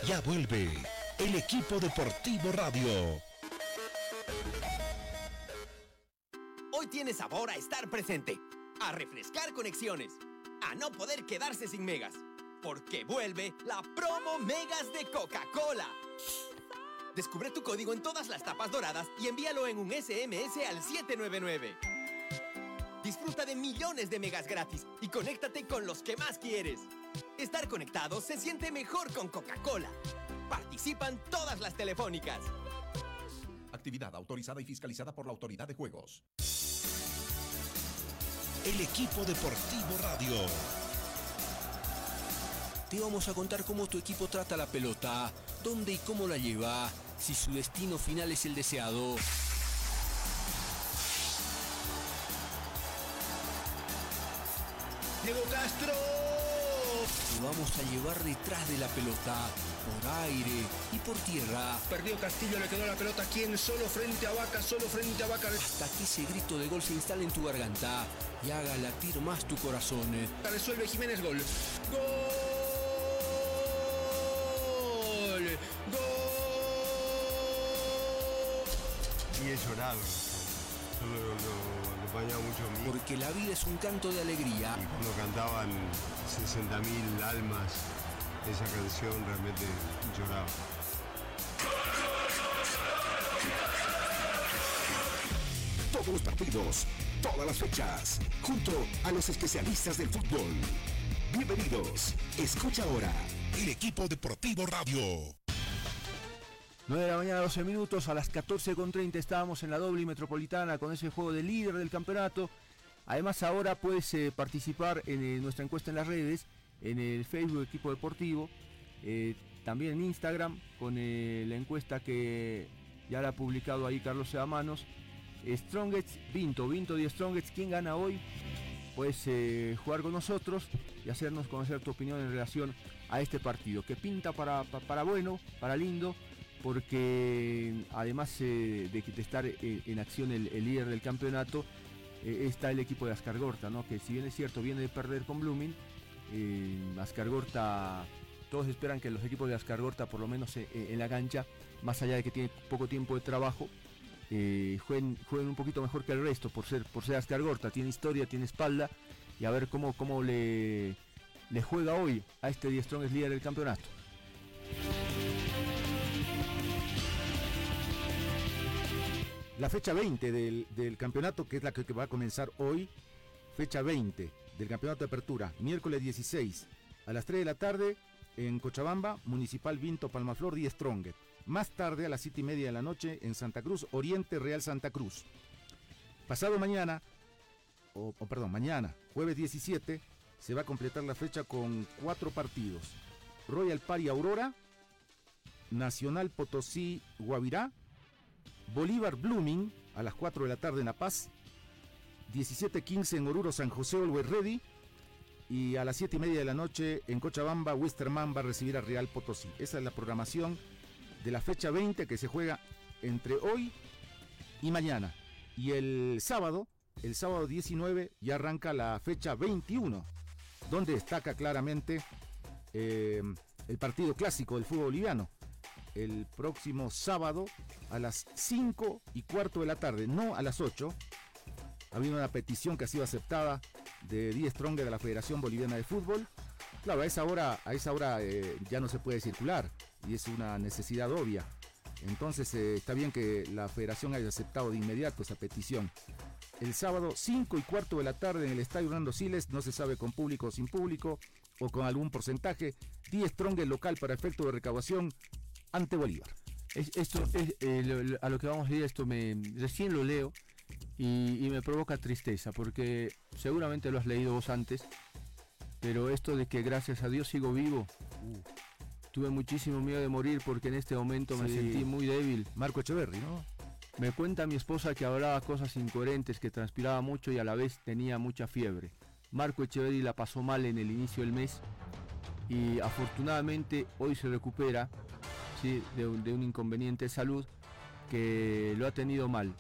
Ya vuelve el equipo deportivo radio. Hoy tiene sabor a estar presente, a refrescar conexiones, a no poder quedarse sin megas, porque vuelve la promo Megas de Coca-Cola. Descubre tu código en todas las tapas doradas y envíalo en un SMS al 799. Disfruta de millones de megas gratis y conéctate con los que más quieres. Estar conectado se siente mejor con Coca-Cola. Participan todas las telefónicas. Actividad autorizada y fiscalizada por la Autoridad de Juegos. El equipo deportivo radio. Te vamos a contar cómo tu equipo trata la pelota, dónde y cómo la lleva, si su destino final es el deseado. Te vamos a llevar detrás de la pelota, por aire y por tierra. Perdió Castillo, le quedó la pelota aquí en solo frente a Vaca, solo frente a Vaca. Hasta que ese grito de gol se instale en tu garganta y haga latir más tu corazón. Resuelve Jiménez gol. Gol. Gol. Y he llorado. Yo lo, lo acompañaba mucho a mí. Porque la vida es un canto de alegría. Y cuando cantaban 60.000 almas esa canción, realmente lloraba. Todos los partidos, todas las fechas, junto a los especialistas del fútbol. Bienvenidos. Escucha ahora el equipo deportivo radio. 9 de la mañana, 12 minutos. A las 14.30 estábamos en la doble metropolitana con ese juego de líder del campeonato. Además, ahora puedes eh, participar en eh, nuestra encuesta en las redes, en el Facebook Equipo Deportivo, eh, también en Instagram, con la encuesta que ya la ha publicado ahí Carlos Sebamanos. Strongest Vinto, Vinto de Strongest, ¿quién gana hoy? Puedes jugar con nosotros y hacernos conocer tu opinión en relación a este partido, que pinta para, pa- para bueno, para lindo, porque además eh, de, estar eh, en acción el, líder del campeonato, eh, está el equipo de Ascargorta, ¿no? que si bien es cierto viene de perder con Blooming, eh, Ascargorta, todos esperan que los equipos de Ascargorta, por lo menos en la cancha, más allá de que tiene poco tiempo de trabajo, jueguen, un poquito mejor que el resto por ser, por ser Ascargorta, tiene historia, tiene espalda, y a ver cómo, cómo le, juega hoy a este Die Strongest líder del campeonato. La fecha 20 del, del campeonato, que es la que, va a comenzar hoy, fecha 20 del campeonato de apertura, miércoles 16 a las 3 de la tarde en Cochabamba, Municipal Vinto Palmaflor 10 Strongest. Más tarde a las 7 y media de la noche en Santa Cruz, Oriente Real Santa Cruz. Pasado mañana, o, o perdón, mañana, jueves 17, se va a completar la fecha con cuatro partidos. Royal Pari Aurora, Nacional Potosí Guavirá, Bolívar Blooming a las 4 de la tarde en La Paz, 17.15 en Oruro San José Always Ready y a las 7 y media de la noche en Cochabamba Wisterman va a recibir a Real Potosí. Esa es la programación de la fecha 20 que se juega entre hoy y mañana. Y el sábado, el sábado 19 ya arranca la fecha 21, donde destaca claramente eh, el partido clásico del fútbol boliviano el próximo sábado a las 5 y cuarto de la tarde, no a las 8. Ha habido una petición que ha sido aceptada de 10 Stronger de la Federación Boliviana de Fútbol. Claro, a esa hora, a esa hora eh, ya no se puede circular y es una necesidad obvia. Entonces eh, está bien que la federación haya aceptado de inmediato esa petición. El sábado 5 y cuarto de la tarde en el Estadio Hernando Siles, no se sabe con público o sin público o con algún porcentaje, 10 Stronger local para efecto de recaudación ante Bolívar. Es- esto es, eh, lo- lo- a lo que vamos a ir, esto me recién lo leo y, y me provoca tristeza porque seguramente lo has leído vos antes. Pero esto de que gracias a Dios sigo vivo, tuve muchísimo miedo de morir porque en este momento me sentí muy débil. Marco Echeverry, ¿no? Me cuenta mi esposa que hablaba cosas incoherentes, que transpiraba mucho y a la vez tenía mucha fiebre. Marco Echeverry la pasó mal en el inicio del mes y afortunadamente hoy se recupera ¿sí? de, un, inconveniente de salud que lo ha tenido mal.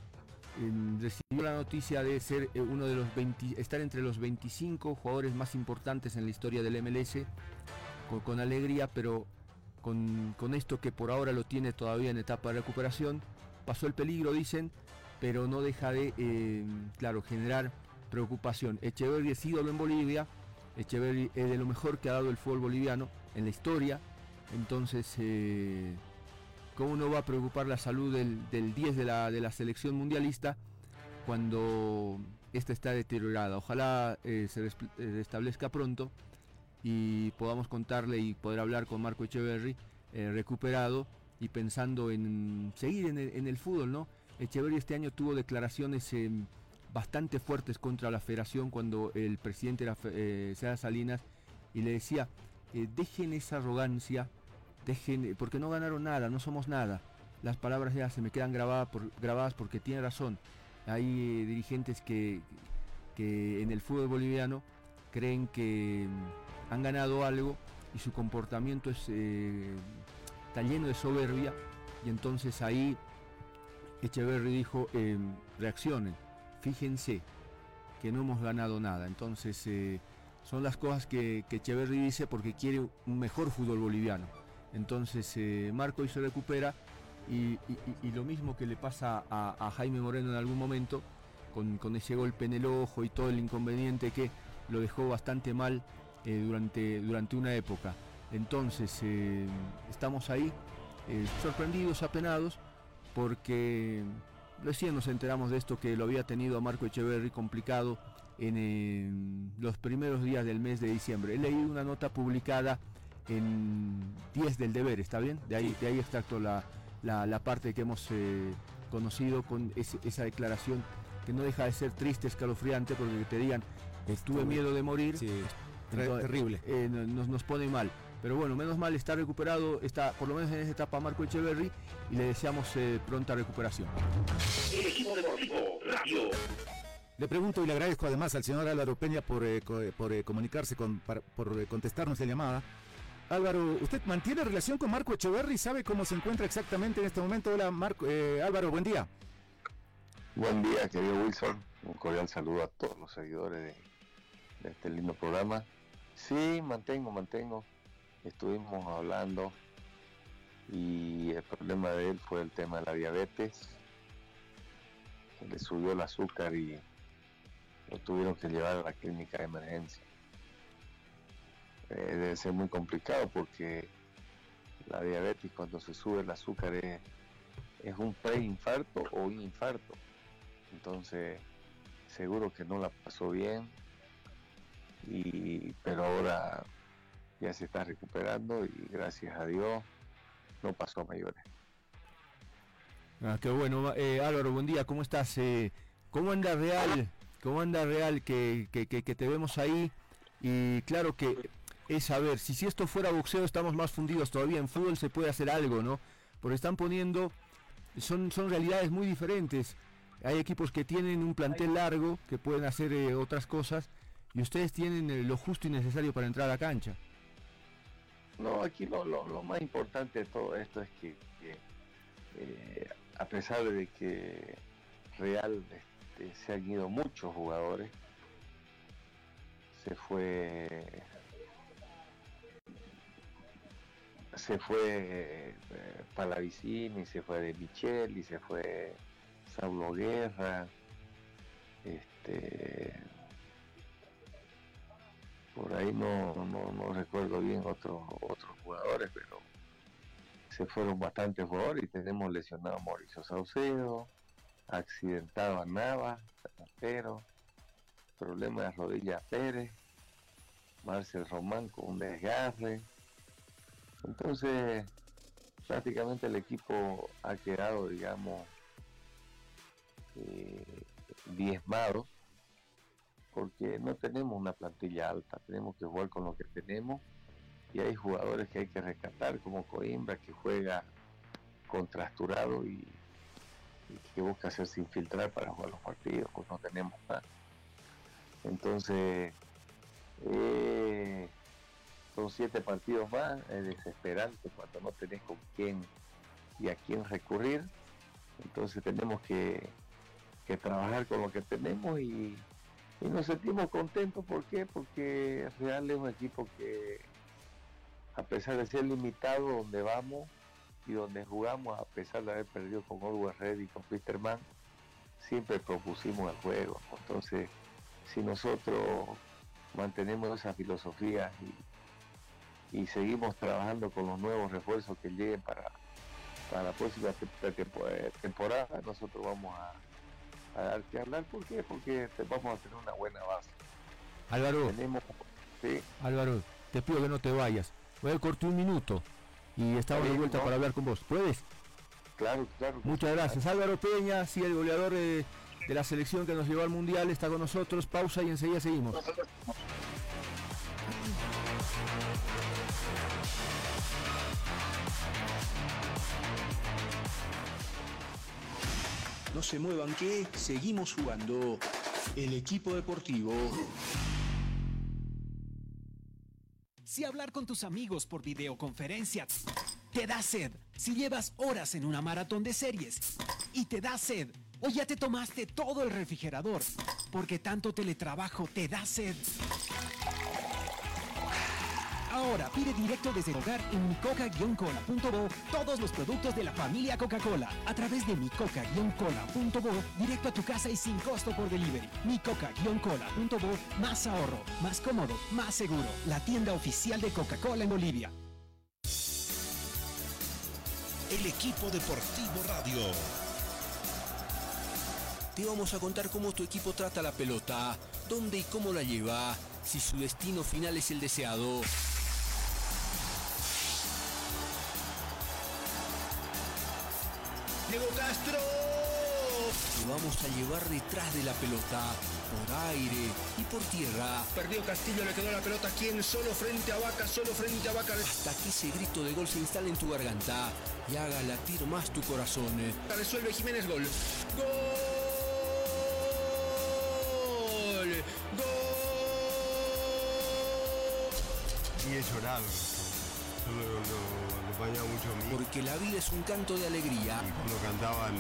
Recibió la noticia de ser eh, uno de los 20, estar entre los 25 jugadores más importantes en la historia del MLS con, alegría, pero con, con esto que por ahora lo tiene todavía en etapa de recuperación. Pasó el peligro, dicen, pero no deja de, eh, claro, generar preocupación. Echeverry es ídolo en Bolivia, Echeverry es de lo mejor que ha dado el fútbol boliviano en la historia, entonces, eh, ¿cómo no va a preocupar la salud del, del 10 de la, de la selección mundialista cuando esta está deteriorada? Ojalá eh, se eh, restablezca pronto y podamos contarle y poder hablar con Marco Echeverry recuperado y pensando en seguir en el, fútbol, ¿no? Echeverry este año tuvo declaraciones eh, bastante fuertes contra la federación cuando el presidente era eh, Salinas y le decía, eh, dejen esa arrogancia, porque no ganaron nada, no somos nada. Las palabras ya se me quedan grabadas, por- grabadas porque tiene razón. Hay eh, dirigentes que, que en el fútbol boliviano creen que mm, han ganado algo y su comportamiento eh, está lleno de soberbia y entonces ahí Echeverry dijo, eh, reaccionen, fíjense que no hemos ganado nada. Entonces eh, son las cosas que, que Echeverry dice porque quiere un mejor fútbol boliviano. Entonces eh, Marco hoy se recupera y, y- y- y lo mismo que le pasa a, Jaime Moreno en algún momento, con, ese golpe en el ojo y todo el inconveniente que lo dejó bastante mal eh, durante, durante una época. Entonces eh, estamos ahí sorprendidos, apenados, porque recién nos enteramos de esto que lo había tenido a Marco Echeverry complicado en los primeros días del mes de diciembre. He leído una nota publicada en 10 del deber, ¿está bien? De ahí, de ahí extracto la, la- la parte que hemos eh, conocido con ese- esa declaración que no deja de ser triste, escalofriante, porque te digan, tuve miedo de morir. ter- terrible. eh, no- nos, nos pone mal. Pero bueno, menos mal está recuperado, está por lo menos en esa etapa Marco Echeverry y le deseamos eh, pronta recuperación. El equipo deportivo radio. Le pregunto y le agradezco además al señor Álvaro Peña por, eh, por eh, comunicarse, con, para- por eh, contestarnos la llamada. Álvaro, ¿usted mantiene relación con Marco Echeverry? ¿Sabe cómo se encuentra exactamente en este momento? Hola, Marco, eh, Álvaro, buen día. Buen día, querido Wilson. Un cordial saludo a todos los seguidores de, de este lindo programa. Sí, mantengo, mantengo. Estuvimos hablando y el problema de él fue el tema de la diabetes. Le subió el azúcar y lo tuvieron que llevar a la clínica de emergencia. Eh, debe ser muy complicado porque la diabetes cuando se sube el azúcar es, es un preinfarto o un infarto. Entonces, seguro que no la pasó bien, y, pero ahora ya se está recuperando y gracias a Dios no pasó a mayores. Ah, qué bueno, eh, Álvaro, buen día, ¿cómo estás? Eh, ¿Cómo anda Real? ¿Cómo anda Real que, que- que- que te vemos ahí? Y claro que es saber, si, si esto fuera boxeo estamos más fundidos todavía, en fútbol se puede hacer algo, ¿no? Porque están poniendo, son, son realidades muy diferentes. Hay equipos que tienen un plantel largo, que pueden hacer eh, otras cosas, y ustedes tienen eh, lo justo y necesario para entrar a la cancha. No, aquí lo, lo- más importante de todo esto es que, que, eh, a pesar de que Real este, se han ido muchos jugadores, se fue se fue eh, Palavicini, se fue De Micheli, se fue Saulo Guerra, este por ahí no, no, no recuerdo bien otros otros jugadores, pero se fueron bastantes jugadores y tenemos lesionado a Mauricio Saucedo, accidentado a Nava, pero problema de rodilla Pérez, Marcel Román con un desgarre. Entonces, prácticamente el equipo ha quedado, digamos, eh, diezmado porque no tenemos una plantilla alta, tenemos que jugar con lo que tenemos y hay jugadores que hay que rescatar, como Coimbra, que juega contrasturado y, y que busca hacerse infiltrar para jugar los partidos, pues no tenemos nada. Entonces, eh, son siete partidos más, es desesperante cuando no tenés con quién y a quién recurrir. Entonces tenemos que, que trabajar con lo que tenemos y, y nos sentimos contentos. ¿Por qué? Porque Real es un equipo que, a pesar de ser limitado donde vamos y donde jugamos, a pesar de haber perdido con Orwell Red y con Peterman, siempre propusimos el juego. Entonces, si nosotros mantenemos esa filosofía y, y seguimos trabajando con los nuevos refuerzos que lleguen para, para la próxima te- temporada, nosotros vamos a, a dar que hablar. ¿Por qué? Porque te- vamos a tener una buena base. Álvaro, Tenemos, sí, Álvaro, te pido que no te vayas. Voy a cortar un minuto y estamos de vuelta ¿no? para hablar con vos. ¿Puedes? claro, claro. Muchas gracias. Álvaro Peña, sí, el goleador de, de la selección que nos llevó al Mundial, está con nosotros. Pausa y enseguida seguimos. No se muevan que seguimos jugando. El equipo deportivo. Si hablar con tus amigos por videoconferencia te da sed, si llevas horas en una maratón de series y te da sed, o ya te tomaste todo el refrigerador, porque tanto teletrabajo te da sed. Ahora pide directo desde tu hogar en micoca-cola.bo todos los productos de la familia Coca-Cola a través de micoca-cola.bo directo a tu casa y sin costo por delivery. micoca-cola.bo más ahorro, más cómodo, más seguro. La tienda oficial de Coca-Cola en Bolivia. El equipo deportivo radio. Te vamos a contar cómo tu equipo trata la pelota, dónde y cómo la lleva, si su destino final es el deseado. Castro. Te vamos a llevar detrás de la pelota, por aire y por tierra, Perdió Castillo, le quedó la pelota. ¿Quién? Solo frente a Vaca, solo frente a Vaca. hasta que ese grito de gol se instale en tu garganta y haga latir más tu corazón. Resuelve Jiménez gol. Gol. Gol. Y he llorado. Lo, lo acompañaba mucho a mí. Porque la vida es un canto de alegría. Cuando cantaban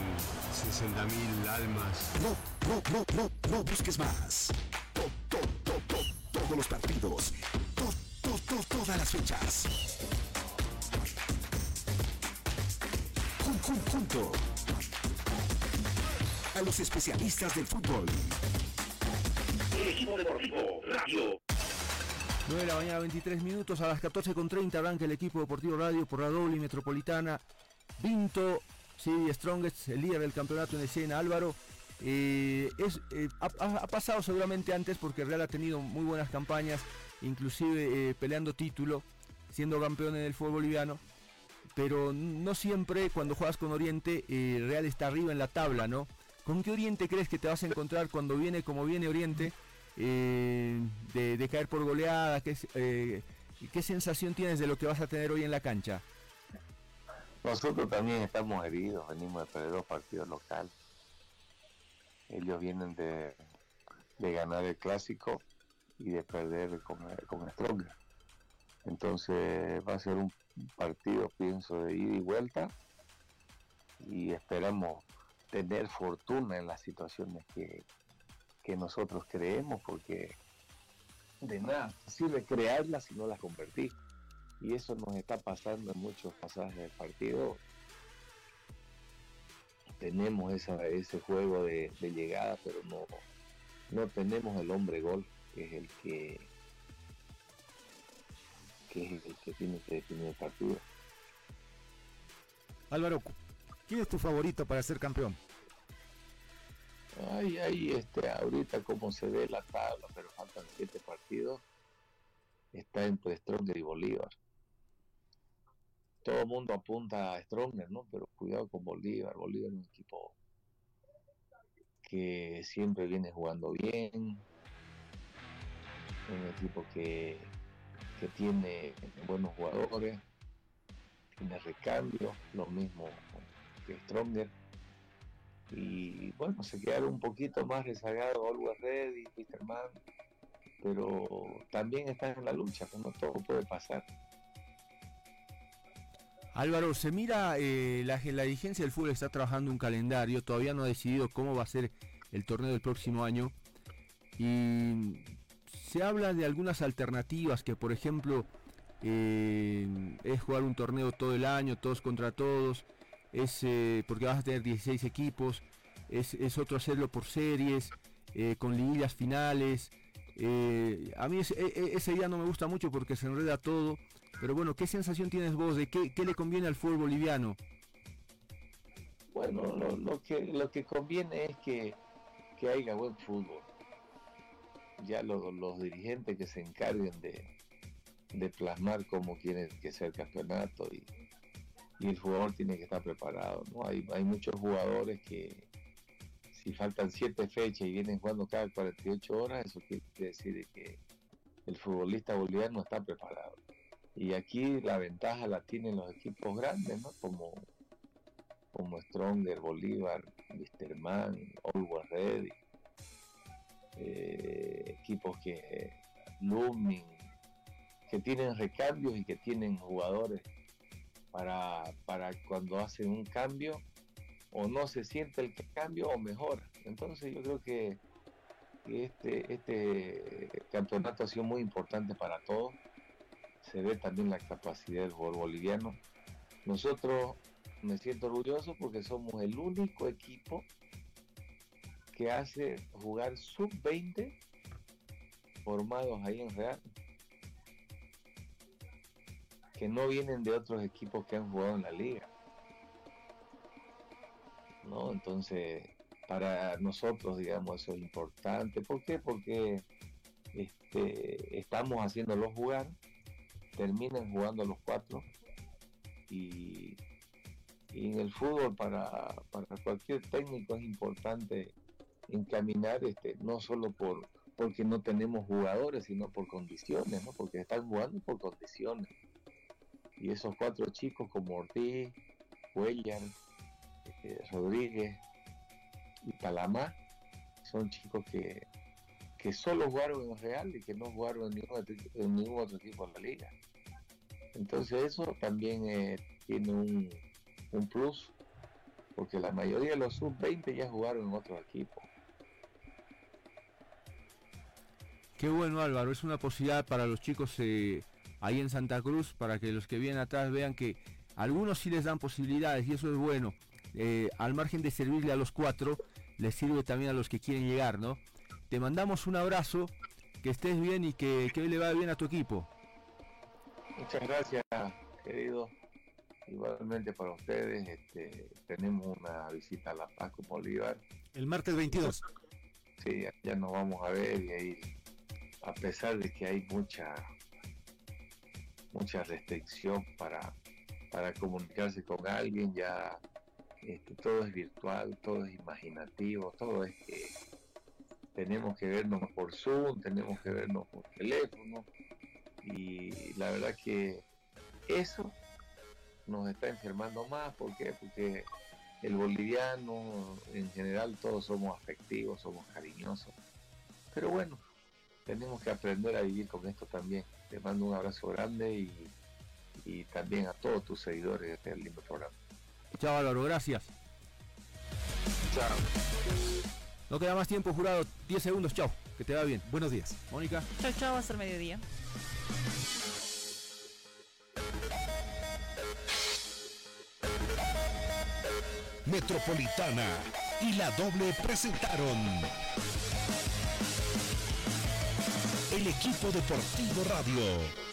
60.000 almas. No, no, no, no, no busques más. To- to- to- to- todos los partidos. To- to- to- todas las fechas. Jun- jun- junto a los especialistas del fútbol. El equipo deportivo radio. 9 de la mañana, 23 minutos. A las 14.30 arranca el equipo deportivo radio por la doble metropolitana. Vinto, sí, Strongest, el líder del campeonato en escena, Álvaro. eh, es, eh, ha, pasado seguramente antes porque Real ha tenido muy buenas campañas, inclusive eh, peleando título, siendo campeón en el fútbol boliviano. Pero no siempre cuando juegas con Oriente, Real está arriba en la tabla, ¿no? ¿Con qué Oriente crees que te vas a encontrar cuando viene como viene Oriente? Eh, de, caer por goleada? ¿Qué, eh, ¿Qué sensación tienes de lo que vas a tener hoy en la cancha? Nosotros también estamos heridos, venimos de perder dos partidos locales. Ellos vienen de, de ganar el clásico y de perder con, con Stronger. Entonces va a ser un partido, pienso, de ida y vuelta y esperamos tener fortuna en las situaciones que, que nosotros creemos porque de nada sirve crearlas si no las convertir y eso nos está pasando en muchos pasajes del partido. Tenemos esa, ese juego de, de llegada, pero no, no tenemos el hombre gol, que es el que, que es el que tiene que definir el partido. Álvaro, ¿quién es tu favorito para ser campeón? Ay, ay, este, ahorita como se ve la tabla, pero faltan siete partidos, está entre Stronger y Bolívar. Todo el mundo apunta a Stronger, ¿no? Pero cuidado con Bolívar. Bolívar es un equipo que siempre viene jugando bien, un equipo que, que tiene buenos jugadores, tiene recambio, lo mismo que Stronger. Y bueno, se quedaron un poquito más rezagados Always Ready, Mr. Man, pero también están en la lucha, como todo puede pasar. Álvaro, se mira, eh, la, la dirigencia del fútbol está trabajando un calendario, todavía no ha decidido cómo va a ser el torneo del próximo año. Y se habla de algunas alternativas, que por ejemplo eh, es jugar un torneo todo el año, todos contra todos, es eh, porque vas a tener 16 equipos, es, otro hacerlo por series, con liguillas finales. a mí ese, e, ese día no me gusta mucho porque se enreda todo. Pero bueno, ¿qué sensación tienes vos de qué, le conviene al fútbol boliviano? Bueno, lo, que, lo que conviene es que, haya buen fútbol. Ya los dirigentes que se encarguen de, plasmar cómo quieren que sea el campeonato y, el jugador tiene que estar preparado. ¿no? Hay, hay muchos jugadores que si faltan siete fechas y vienen jugando cada 48 horas, eso quiere decir que el futbolista boliviano está preparado. Y aquí la ventaja la tienen los equipos grandes, ¿no? Como, como Stronger, Bolívar, Wisterman, Always Ready. Eh, equipos que Looming, que tienen recambios y que tienen jugadores para, para cuando hacen un cambio o no se siente el cambio o mejora. Entonces yo creo que, este, este campeonato ha sido muy importante para todos se ve también la capacidad del boliviano. Nosotros me siento orgulloso porque somos el único equipo que hace jugar sub-20 formados ahí en Real, que no vienen de otros equipos que han jugado en la liga. ¿No? Entonces, para nosotros, digamos, eso es importante. ¿Por qué? Porque este, estamos haciéndolo jugar terminan jugando los cuatro y, en el fútbol para, cualquier técnico es importante encaminar este no solo por porque no tenemos jugadores sino por condiciones ¿no? porque están jugando por condiciones y esos cuatro chicos como Ortiz Cuellar este, Rodríguez y Palamá son chicos que, que solo jugaron en Real y que no jugaron en ningún otro equipo en la liga. Entonces eso también eh, tiene un, plus, porque la mayoría de los sub-20 ya jugaron en otro equipo. Qué bueno Álvaro, es una posibilidad para los chicos eh, ahí en Santa Cruz, para que los que vienen atrás vean que algunos sí les dan posibilidades y eso es bueno. Eh, al margen de servirle a los cuatro, les sirve también a los que quieren llegar, ¿no? Te mandamos un abrazo, que estés bien y que, que hoy le vaya bien a tu equipo. Muchas gracias, querido. Igualmente para ustedes, este, tenemos una visita a La Paz con Bolívar. El martes 22. Sí, ya nos vamos a ver y ahí, a pesar de que hay mucha mucha restricción para, para comunicarse con alguien, ya este, todo es virtual, todo es imaginativo, todo es que tenemos que vernos por Zoom, tenemos que vernos por teléfono, y la verdad que eso nos está enfermando más. ¿Por qué? Porque el boliviano, en general, todos somos afectivos, somos cariñosos. Pero bueno, tenemos que aprender a vivir con esto también. Te mando un abrazo grande y, y también a todos tus seguidores de este lindo programa. Chao Álvaro, gracias. Chao. No queda más tiempo, jurado. 10 segundos, chao. Que te va bien. Buenos días. Mónica. Chao, chao, hasta el mediodía. Metropolitana y la doble presentaron equipo deportivo radio